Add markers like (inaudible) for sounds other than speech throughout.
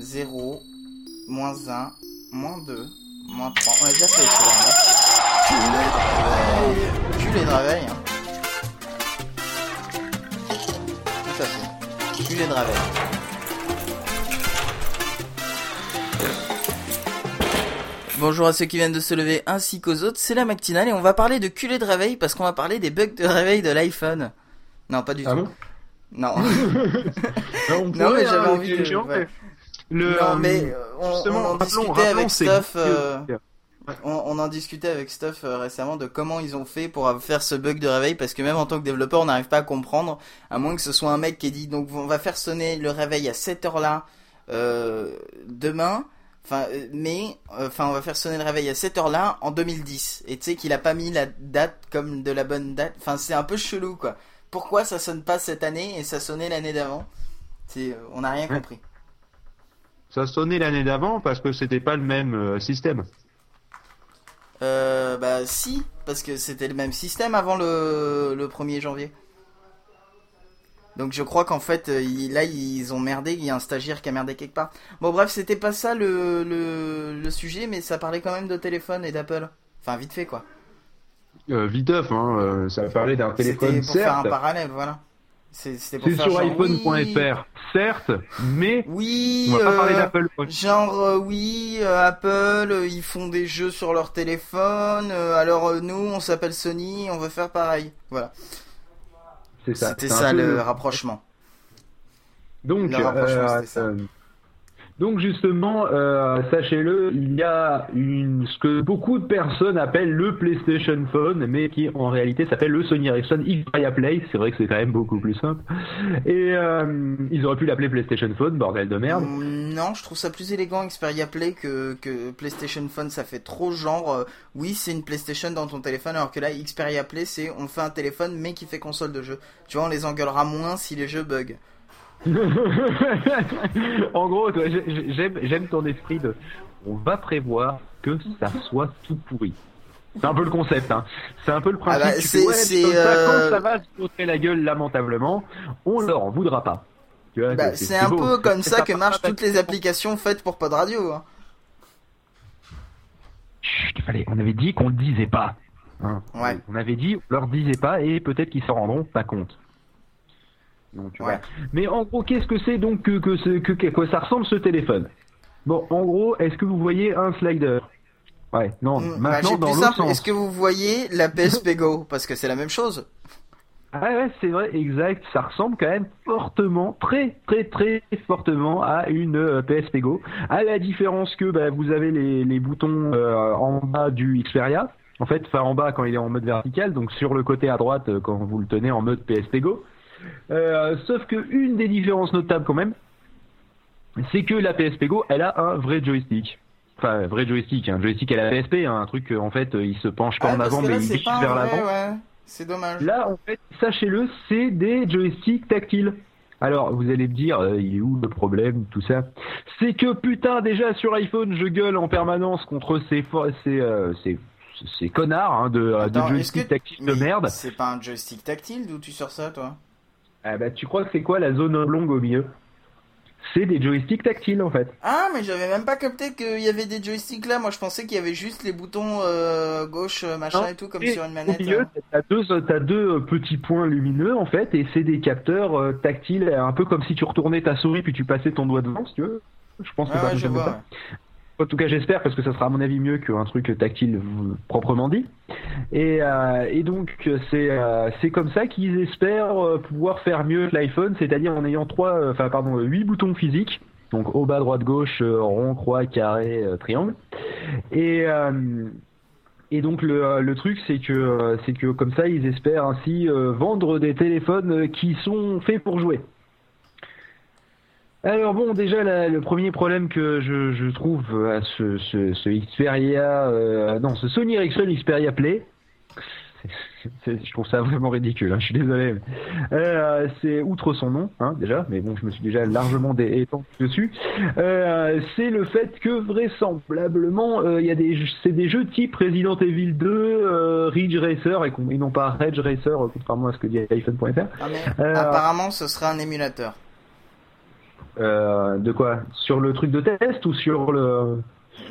0, moins 1, moins 2, moins 3. On a déjà fait celui-là. hein. Culé de réveil. hein. Tout à fait. Culé de réveil. Bonjour à ceux qui viennent de se lever ainsi qu'aux autres, c'est la matinale et on va parler de culé de réveil parce qu'on va parler des bugs de réveil de l'iPhone. Non, pas du Ah tout. bon? Non. (laughs) (laughs) Non, Non, mais j'avais envie de- ouais. Le, non, euh, mais euh, on, justement, on en rappelons- discutait rappelons, avec Stuff. euh, on, on en discutait avec Stuff euh, récemment de comment ils ont fait pour faire ce bug de réveil parce que même en tant que développeur on n'arrive pas à comprendre à moins que ce soit un mec qui ait dit donc on va faire sonner le réveil à cette heure là euh, demain. Enfin euh, mais euh, enfin on va faire sonner le réveil à cette heure là en 2010 et tu sais qu'il a pas mis la date comme de la bonne date. Enfin c'est un peu chelou quoi. Pourquoi ça sonne pas cette année et ça sonnait l'année d'avant? Euh, on n'a rien Ouais. compris Ça sonnait l'année d'avant parce que c'était pas le même euh, système. Euh, bah si, parce que c'était le même système avant le, le 1er janvier. Donc je crois qu'en fait, euh, il- là, ils ont merdé, il y a un stagiaire qui a merdé quelque part. Bon bref, c'était pas ça le, le, le sujet, mais ça parlait quand même de téléphone et d'Apple. Enfin, vite fait quoi. Euh, viteuf, hein, euh, ça parlait d'un C'était téléphone, pour faire un certes. parallèle, voilà. C'est c'était pour C'est faire sur genre, iPhone.fr, certes, mais Oui, on va pas euh, parler d'Apple. Genre euh, oui, euh, Apple, euh, ils font des jeux sur leur téléphone. euh, alors euh, nous, on s'appelle Sony, on veut faire pareil. Voilà. C'est ça. C'était ça peu le rapprochement. Donc, Le rapprochement, euh, ça. Donc justement, euh, sachez-le, il y a une, ce que beaucoup de personnes appellent le PlayStation Phone, mais qui en réalité s'appelle le Sony Ericsson Xperia Play. C'est vrai que c'est quand même beaucoup plus simple. Et euh, ils auraient pu l'appeler PlayStation Phone, bordel de merde. Mm, Non, je trouve ça plus élégant Xperia Play que, que PlayStation Phone. Ça fait trop genre, euh, oui, c'est une PlayStation dans ton téléphone, alors que là, Xperia Play, c'est on fait un téléphone mais qui fait console de jeu. Tu vois, on les engueulera moins si les jeux bug. (laughs) en gros, j'aime j'aime ton esprit de. On va prévoir que ça soit tout pourri. C'est un peu le concept, hein. C'est un peu le principe. bah, c'est- ouais, c'est, ça, euh, Quand ça va se montrer la gueule lamentablement, on leur en voudra pas. Tu vois, Bah, c'est un beau. peu comme ça que pas- marchent toutes les applications faites pour Pod Radio. hein. Chut, on avait dit qu'on le disait pas. hein. Ouais. On avait dit, on leur disait pas et peut-être qu'ils s'en rendront pas compte. Donc, Ouais. voilà. Mais en gros, qu'est-ce que c'est donc que, que, ce- que, que- quoi ça ressemble ce téléphone? Bon, en gros, est-ce que vous voyez un slider? Ouais, non, Mm, bah, maintenant j'ai dans. Est-ce que vous voyez la (laughs) PSP Go Parce que c'est la même chose. Ah ouais, c'est vrai, exact. Ça ressemble quand même fortement, très très très fortement à une euh, PSP Go. À la différence que bah, vous avez les, les boutons euh, en bas du Xperia. En fait, enfin en bas quand il est en mode vertical, donc sur le côté à droite euh, quand vous le tenez en mode PSP Go. Euh, sauf que une des différences notables quand même, c'est que la PSP Go, elle a un vrai joystick. Enfin, vrai joystick, un joystick à la PSP, hein, un truc euh, en fait, euh, il se penche pas Ah, en parce avant, mais il pas un vers l'avant. ouais. C'est dommage. Là, en fait, sachez-le, c'est des joysticks tactiles. Alors, vous allez me dire, euh, il est où le problème, tout ça? C'est que putain, déjà sur iPhone, je gueule en permanence contre ces ces, euh, ces, ces connards hein, de, joysticks que- tactiles de merde. C'est pas un joystick tactile d'où tu sors ça, toi? Ah bah, tu crois que c'est quoi la zone oblongue au milieu? C'est des joysticks tactiles en fait. Ah, mais j'avais même pas capté qu'il y avait des joysticks là. Moi, je pensais qu'il y avait juste les boutons euh, gauche, euh, machin Non, et tout, comme Et sur une Au manette. milieu, hein. t'as deux, t'as deux euh, petits points lumineux en fait, et c'est des capteurs euh, tactiles, un peu comme si tu retournais ta souris puis tu passais ton doigt devant, si tu veux. Je pense que ça ouais, je vois. ça. En tout cas, j'espère parce que ça sera à mon avis mieux qu'un truc tactile proprement dit. Et, euh, donc c'est euh, c'est comme ça qu'ils espèrent euh, pouvoir faire mieux que l'iPhone, c'est-à-dire en ayant trois, enfin pardon, huit boutons physiques, donc haut, bas, droite, gauche, rond, croix, carré, triangle. Et donc le, le truc c'est que c'est que comme ça ils espèrent ainsi vendre des téléphones qui sont faits pour jouer. Alors bon, déjà la- le premier problème que je, je trouve à ce, ce, ce Xperia, euh, non, ce Sony Ericsson Xperia Play, (laughs) je trouve ça vraiment ridicule. hein, je suis désolé. euh, c'est outre son nom, hein, déjà, mais bon, je me suis déjà largement étendu dessus. Euh, c'est le fait que vraisemblablement, il y a des, c'est des jeux type Resident Evil 2, euh, Ridge Racer et, et non pas Ridge Racer, contrairement à ce que dit iPhone.fr. Ah, apparemment, ce serait un émulateur. Euh, de quoi? Sur le truc de test ou sur le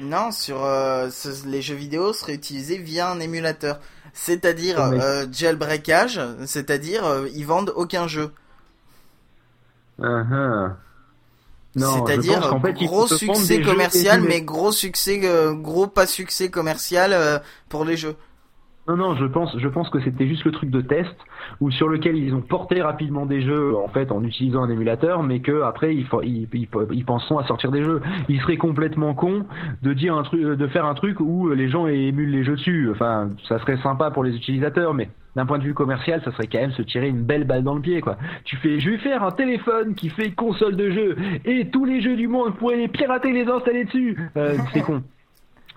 Non, sur euh, ce- les jeux vidéo seraient utilisés via un émulateur. C'est-à-dire Oh, mais- euh, jailbreakage, c'est-à-dire euh, ils vendent aucun jeu. Ah, ah. Je C'est-à-dire fait, gros succès commercial, mais gros succès, gros pas succès commercial pour les jeux. Non, non, je pense, je pense que c'était juste le truc de test ou sur lequel ils ont porté rapidement des jeux en fait en utilisant un émulateur, mais que après ils, ils, penseront à sortir des jeux. Ils seraient complètement cons de dire un truc, de faire un truc où les gens émulent les jeux dessus. Enfin, ça serait sympa pour les utilisateurs, mais d'un point de vue commercial, ça serait quand même se tirer une belle balle dans le pied, quoi. Tu fais, je vais faire un téléphone qui fait console de jeu et tous les jeux du monde pourraient les pirater, les installer dessus. Euh, c'est con.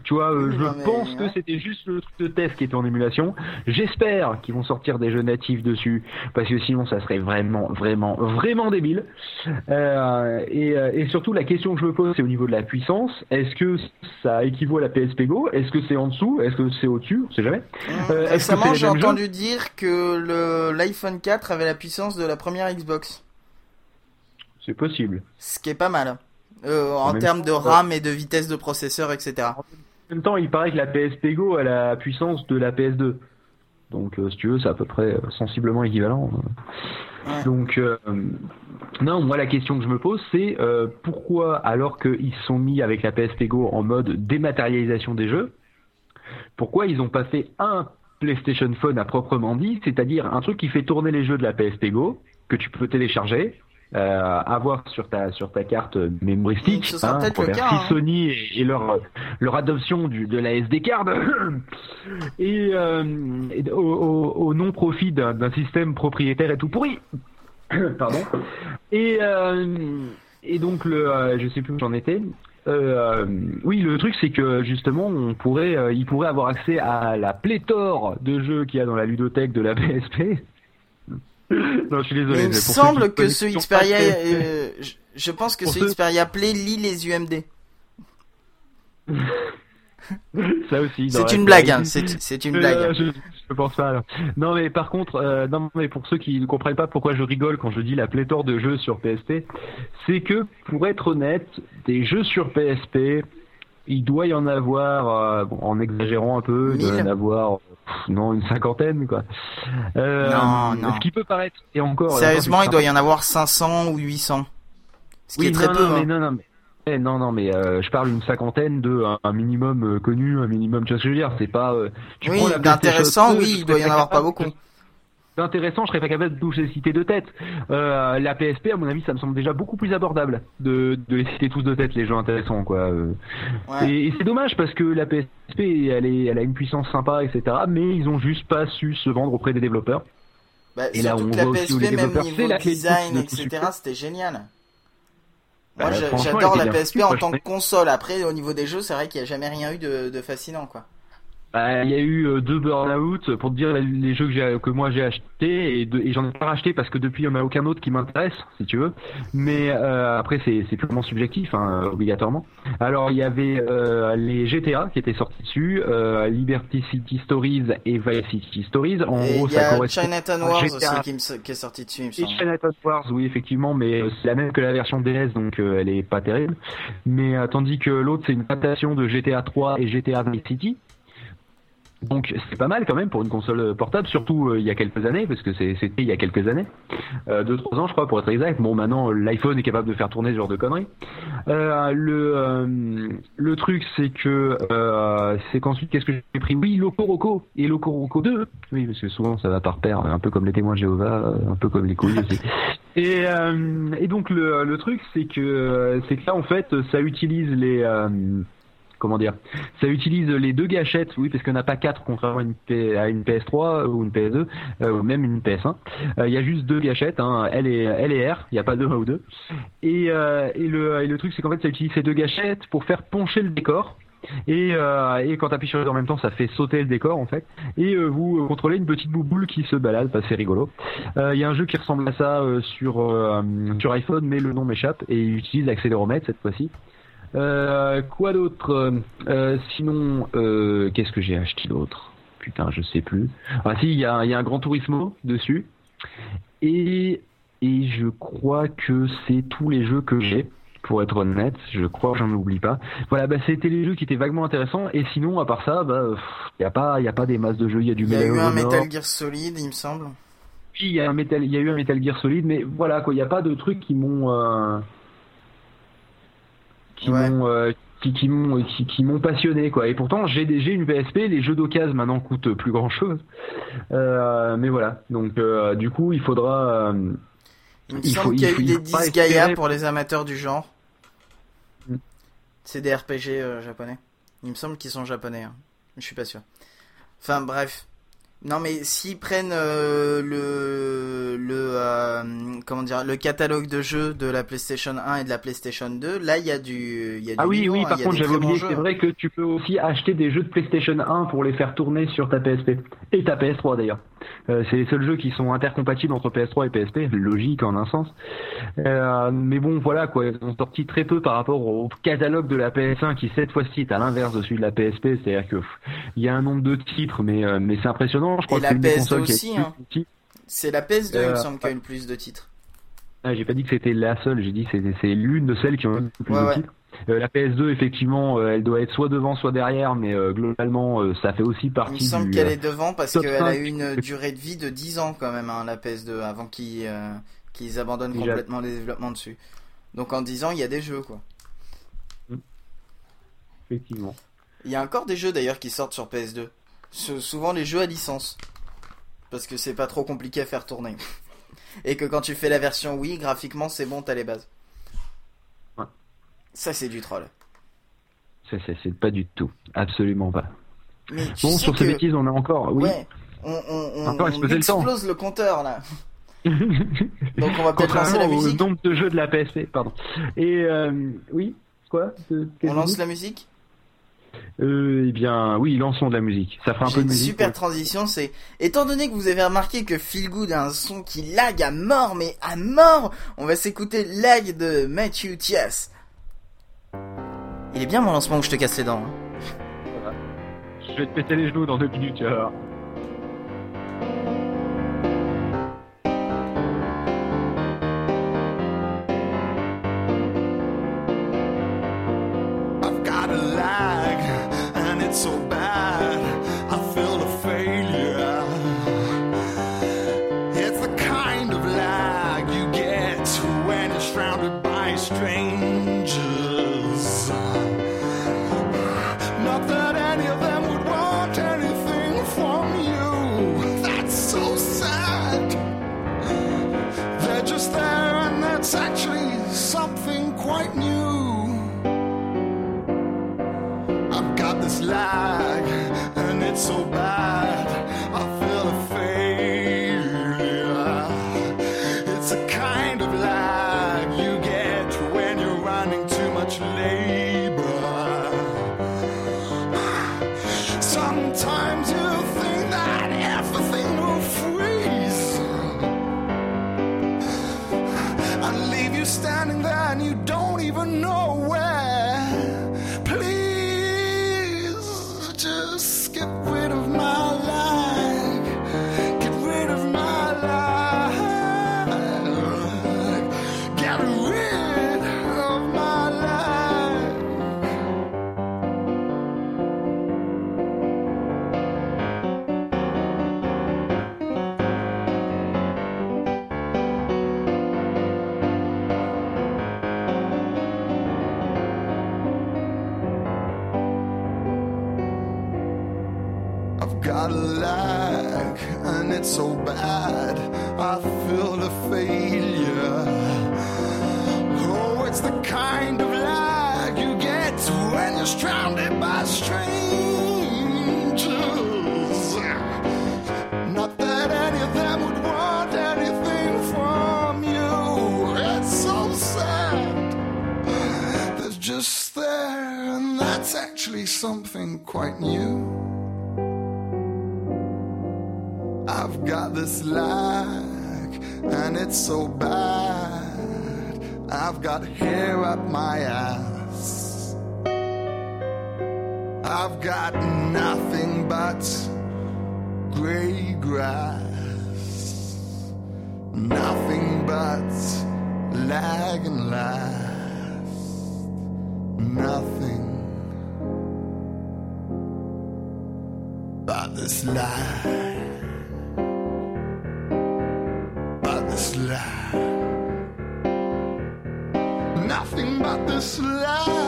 Tu vois, euh, je mais, pense que c'était juste le truc de test qui était en émulation. J'espère qu'ils vont sortir des jeux natifs dessus, parce que sinon ça serait vraiment, vraiment, vraiment débile. Euh, et, euh, et surtout, la question que je me pose, c'est au niveau de la puissance. Est-ce que ça équivaut à la PSP Go? Est-ce que c'est en dessous? Est-ce que c'est au-dessus? On sait jamais. Euh, est-ce que Récemment, j'ai entendu dire que l'iPhone 4 avait la puissance de la première Xbox, C'est possible. ce qui est pas mal. Euh, en termes de RAM et de vitesse de processeur, etc. En même temps, il paraît que la PSP Go a la puissance de la PS2. Donc, euh, si tu veux, c'est à peu près euh, sensiblement équivalent. Ouais. Donc, euh, non, moi, la question que je me pose, c'est euh, pourquoi, alors qu'ils se sont mis avec la PSP Go en mode dématérialisation des jeux, pourquoi ils n'ont pas fait un PlayStation Phone à proprement dit, c'est-à-dire un truc qui fait tourner les jeux de la PSP Go, que tu peux télécharger, euh, avoir sur ta sur ta carte Ce sera peut-être le hein. Sony et, et leur leur adoption du, de la SD card (coughs) et, euh, et au, au- au non profit d'un d'un système propriétaire et tout pourri. (coughs) Pardon. Et euh, et donc le euh, je sais plus où j'en étais. Euh, oui, le truc c'est que justement, on pourrait, euh, il pourrait avoir accès à la pléthore de jeux qu'il y a dans la ludothèque de la (laughs) PSP. Non, je suis désolé. Mais il me semble que ce Xperia, euh, je, je pense que Pour ce ceux- Xperia Play lit les UMD. (laughs) ça aussi. C'est une blague, hein, c'est une Euh, blague. je, je pense pas. alors. Non, mais par contre, euh, non, mais pour ceux qui ne comprennent pas pourquoi je rigole quand je dis la pléthore de jeux sur PSP, c'est que pour être honnête, des jeux sur PSP, il doit y en avoir, euh, bon, en exagérant un peu, il doit y en avoir, pff, non, une cinquantaine, quoi. Euh, Non, non. Ce qui peut paraître, et encore. Sérieusement, il doit y en avoir 500 ou 800. Ce qui oui, est très non, peu. non, hein. mais non, non, mais. eh, non, non, mais euh, je parle d'une cinquantaine de un, un minimum euh, connu, un minimum, tu vois ce que je veux dire, c'est pas. euh, tu Oui, d'intéressant, PlayStation 2, oui, il doit y en avoir pas beaucoup. D'intéressant, je serais pas capable de tous les citer de tête. Euh, la PSP, à mon avis, ça me semble déjà beaucoup plus abordable de, de les citer tous de tête, les jeux intéressants, quoi. Euh, Ouais. Et, et c'est dommage parce que la PSP, elle, est, elle a une puissance sympa, etc. Mais ils ont juste pas su se vendre auprès des développeurs. Bah, Et là, on que la voit aussi PSP, les même niveau la design, etc., c'était génial. Bah, Moi, j'adore la PSP en tant que console. Après, au niveau des jeux, c'est vrai qu'il n'y a jamais rien eu de, de fascinant, quoi. Bah, Il y a eu euh, deux burn-out pour te dire les- jeux que, j'ai- que moi j'ai achetés et, et j'en ai pas racheté parce que depuis il n'y en a aucun autre qui m'intéresse si tu veux. Mais euh, après c'est c'est purement subjectif hein, obligatoirement. Alors il y avait euh, les GTA qui étaient sortis dessus, euh, Liberty City Stories et Vice City Stories. En Et gros il y ça a correspond Chinatown Wars GTA. aussi qui, me qui est sorti dessus, il me Et semble. Chinatown Wars, oui, effectivement, mais euh, c'est la même que la version DS, donc euh, elle est pas terrible. Mais tandis que l'autre, c'est une adaptation de GTA 3 et GTA Vice City. Donc c'est pas mal quand même pour une console portable, surtout euh, il y a quelques années, parce que c'est- c'était il y a quelques années, euh, deux trois ans je crois pour être exact. Bon maintenant euh, l'iPhone est capable de faire tourner ce genre de conneries. Euh, le euh, le truc c'est que euh, c'est qu'ensuite qu'est-ce que j'ai pris? Oui Loco Roco et Loco Roco 2. Oui parce que souvent ça va par paire, un peu comme les témoins de Jéhovah, euh, un peu comme les couilles aussi. (laughs) Et, euh, et donc le, le truc c'est que euh, c'est que là en fait ça utilise les euh, comment dire ça utilise les deux gâchettes oui parce qu'on n'a pas quatre contrairement à une, P- à une PS3 ou une PS2 euh, ou même une PS1 Euh, il y a juste deux gâchettes hein, L et L et R il n'y a pas deux 1 ou deux et, euh, le truc c'est qu'en fait ça utilise ces deux gâchettes pour faire pencher le décor et, euh, et quand tu appuies sur les deux en même temps, ça fait sauter le décor en fait. Et euh, vous euh, contrôlez une petite bouboule qui se balade, bah, c'est rigolo. Euh, Il y a un jeu qui ressemble à ça euh, sur euh, sur iPhone, mais le nom m'échappe et il utilise l'accéléromètre cette fois-ci. Euh, quoi d'autre Euh, Sinon, euh, qu'est-ce que j'ai acheté d'autre? Putain, je sais plus. Ah si, il y a, y a un Grand Turismo dessus. Et et je crois que c'est tous les jeux que j'ai pour être honnête, je crois que j'en oublie pas. Voilà, bah, c'était les jeux qui étaient vaguement intéressants, et sinon, à part ça, bah, il y a pas, y a pas des masses de jeux, il y a du Il y a eu un Metal Gear Solid, il me semble. Oui, il y a un Metal, il y a eu un Metal Gear Solid, mais voilà, quoi, il n'y a pas de trucs qui m'ont, euh, qui m'ont, euh, qui, qui m'ont, qui, qui m'ont passionné, quoi. Et pourtant, j'ai, j'ai une PSP, les jeux d'occasion maintenant coûtent plus grand chose. Euh, mais voilà, donc, euh, du coup, il faudra, il me semble qu'il y a eu des disques Gaia pour les amateurs du genre. Mm. C'est des RPG japonais. Il me semble qu'ils sont japonais. Hein. Je suis pas sûr. Enfin bref. Non mais s'ils prennent euh, le le euh, comment dire le catalogue de jeux de la PlayStation 1 et de la PlayStation 2, là il y a du il y a Ah oui oui, hein, par contre j'avais oublié, c'est vrai que tu peux aussi acheter des jeux de PlayStation 1 pour les faire tourner sur ta PSP et ta PS3 d'ailleurs. Euh, c'est les seuls jeux qui sont intercompatibles entre PS3 et PSP, logique en un sens. Euh, mais bon, voilà quoi, ils ont sorti très peu par rapport au catalogue de la PS1 qui cette fois-ci est à l'inverse de celui de la PSP, c'est-à-dire que il y a un nombre de titres, mais euh, mais c'est impressionnant. Je crois et que la PS2 aussi, hein. C'est la PS2, il me semble, qui a eu le plus de titres. Ah, j'ai pas dit que c'était la seule, j'ai dit que c'est l'une de celles qui ont le plus de titres. Euh, la PS2, effectivement, euh, elle doit être soit devant, soit derrière, mais euh, globalement, ça fait aussi partie. Il me semble qu'elle est devant parce qu'elle a eu une durée de vie de 10 ans quand même, hein, la PS2, avant qu'ils qu'ils abandonnent complètement les développements dessus. Donc en 10 ans, il y a des jeux, quoi. Mmh. Effectivement. Il y a encore des jeux d'ailleurs qui sortent sur PS2. souvent les jeux à licence. Parce que c'est pas trop compliqué à faire tourner. (laughs) Et que quand tu fais la version Wii, graphiquement, c'est bon, t'as les bases. Ça, c'est du troll. Ça, c'est pas du tout. Absolument pas. Mais bon, sur ces bêtises, on a encore. Oui. Ouais, on, on, on, explose le, compteur là. (laughs) Donc on va peut-être lancer la musique. Au nombre de jeux de la PSP, pardon. Et euh, oui, quoi On lance la musique? Euh, eh bien, oui, lançons de la musique. Ça fera un peu de musique. Une super transition, c'est étant donné que vous avez remarqué que Feel Good a un son qui lag à mort, mais à mort, on va s'écouter Lag de Matthew Tias. Il est bien mon lancement où je te casse les dents. Hein. Je vais te péter les genoux dans deux minutes, alors. there, and that's actually something quite new. you're standing there and you don't even know where. Please just get rid of my. I lack, and it's so bad. I feel a failure. Oh, it's the kind of lack you get when you're surrounded by strangers. Not that any of them would want anything from you. It's so sad. They're just there, and that's actually something quite new. Got this lag, and it's so bad. I've got hair up my ass. I've got nothing but gray grass. Nothing but lag and last. Nothing but this lie. Lie. Nothing but this lie.